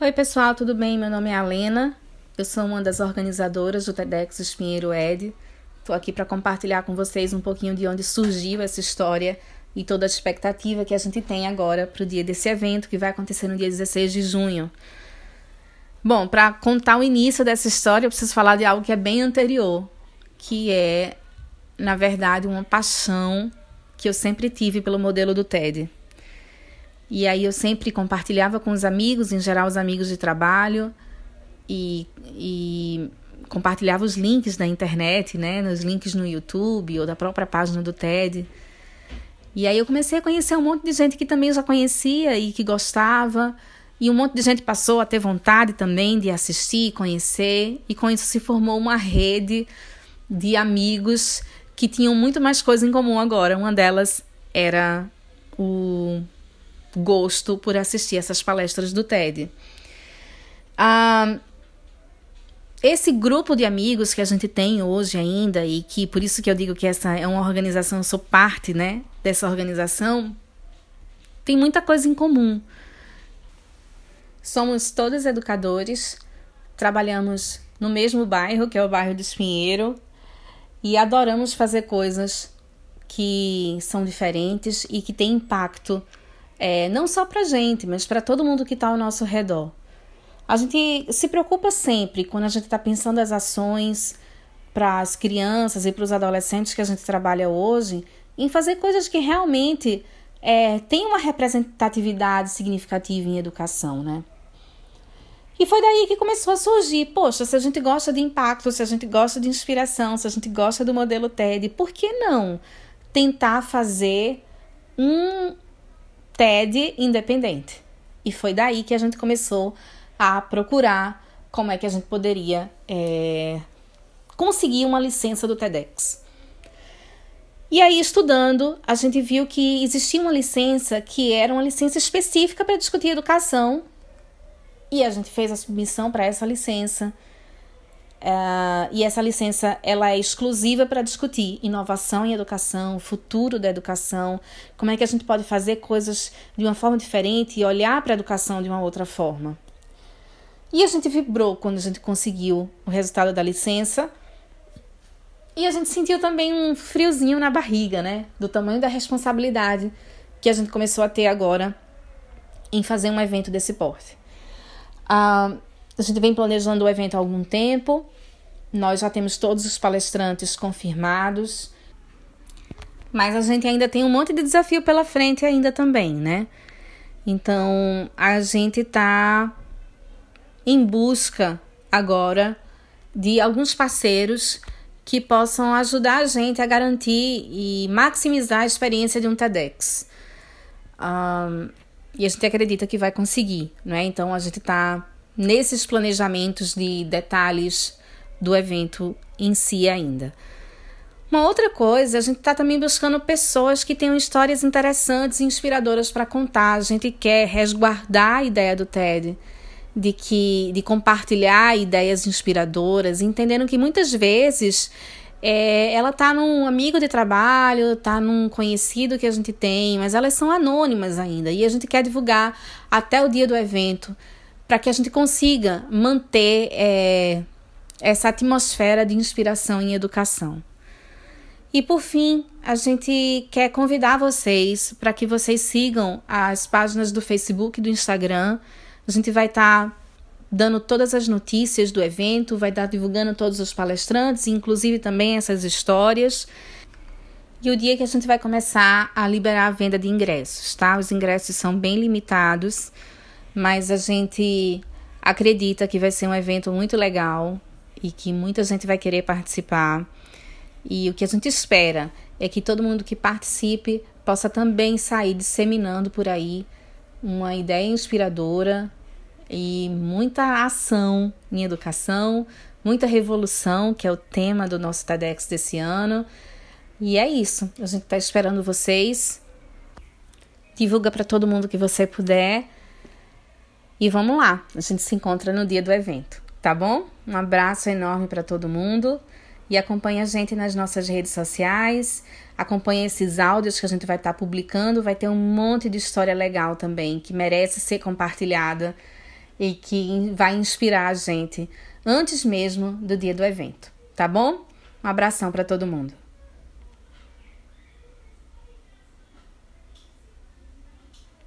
Oi, pessoal, tudo bem? Meu nome é Alena. Eu sou uma das organizadoras do TEDx Espinheiro Ed. Estou aqui para compartilhar com vocês um pouquinho de onde surgiu essa história e toda a expectativa que a gente tem agora para o dia desse evento que vai acontecer no dia 16 de junho. Bom, para contar o início dessa história, eu preciso falar de algo que é bem anterior, que é, na verdade, uma paixão que eu sempre tive pelo modelo do TED. E aí eu sempre compartilhava com os amigos, em geral os amigos de trabalho, e, e compartilhava os links da internet, né, nos links no YouTube ou da própria página do TED. E aí eu comecei a conhecer um monte de gente que também já conhecia e que gostava, e um monte de gente passou a ter vontade também de assistir, conhecer, e com isso se formou uma rede de amigos que tinham muito mais coisa em comum agora. Uma delas era o gosto por assistir essas palestras do TED. Ah, esse grupo de amigos que a gente tem hoje ainda, e que por isso que eu digo que essa é uma organização, eu sou parte né, dessa organização, tem muita coisa em comum. Somos todos educadores, trabalhamos no mesmo bairro, que é o bairro do Espinheiro, e adoramos fazer coisas que são diferentes e que têm impacto é, não só para gente, mas para todo mundo que está ao nosso redor. A gente se preocupa sempre quando a gente está pensando as ações para as crianças e para os adolescentes que a gente trabalha hoje, em fazer coisas que realmente é, têm uma representatividade significativa em educação, né? E foi daí que começou a surgir, poxa, se a gente gosta de impacto, se a gente gosta de inspiração, se a gente gosta do modelo TED, por que não tentar fazer um, TED independente. E foi daí que a gente começou a procurar como é que a gente poderia é, conseguir uma licença do TEDx. E aí, estudando, a gente viu que existia uma licença que era uma licença específica para discutir educação. E a gente fez a submissão para essa licença. Uh, e essa licença ela é exclusiva para discutir inovação em educação, futuro da educação, como é que a gente pode fazer coisas de uma forma diferente e olhar para a educação de uma outra forma. E a gente vibrou quando a gente conseguiu o resultado da licença. E a gente sentiu também um friozinho na barriga, né? Do tamanho da responsabilidade que a gente começou a ter agora em fazer um evento desse porte. Uh, a gente vem planejando o evento há algum tempo. Nós já temos todos os palestrantes confirmados. Mas a gente ainda tem um monte de desafio pela frente ainda também, né? Então, a gente está em busca agora de alguns parceiros que possam ajudar a gente a garantir e maximizar a experiência de um TEDx. Um, e a gente acredita que vai conseguir, né? Então a gente está nesses planejamentos de detalhes do evento em si ainda. Uma outra coisa, a gente está também buscando pessoas que tenham histórias interessantes e inspiradoras para contar. A gente quer resguardar a ideia do TED, de que de compartilhar ideias inspiradoras, entendendo que muitas vezes é, ela está num amigo de trabalho, está num conhecido que a gente tem, mas elas são anônimas ainda e a gente quer divulgar até o dia do evento para que a gente consiga manter é, essa atmosfera de inspiração em educação. E por fim, a gente quer convidar vocês para que vocês sigam as páginas do Facebook e do Instagram. A gente vai estar tá dando todas as notícias do evento, vai estar tá divulgando todos os palestrantes, inclusive também essas histórias. E o dia que a gente vai começar a liberar a venda de ingressos, tá? Os ingressos são bem limitados mas a gente acredita que vai ser um evento muito legal e que muita gente vai querer participar. E o que a gente espera é que todo mundo que participe possa também sair disseminando por aí uma ideia inspiradora e muita ação em educação, muita revolução, que é o tema do nosso TEDx desse ano. E é isso. A gente está esperando vocês. Divulga para todo mundo que você puder. E vamos lá, a gente se encontra no dia do evento, tá bom? Um abraço enorme para todo mundo e acompanhe a gente nas nossas redes sociais. Acompanhe esses áudios que a gente vai estar tá publicando, vai ter um monte de história legal também que merece ser compartilhada e que vai inspirar a gente antes mesmo do dia do evento, tá bom? Um abração para todo mundo.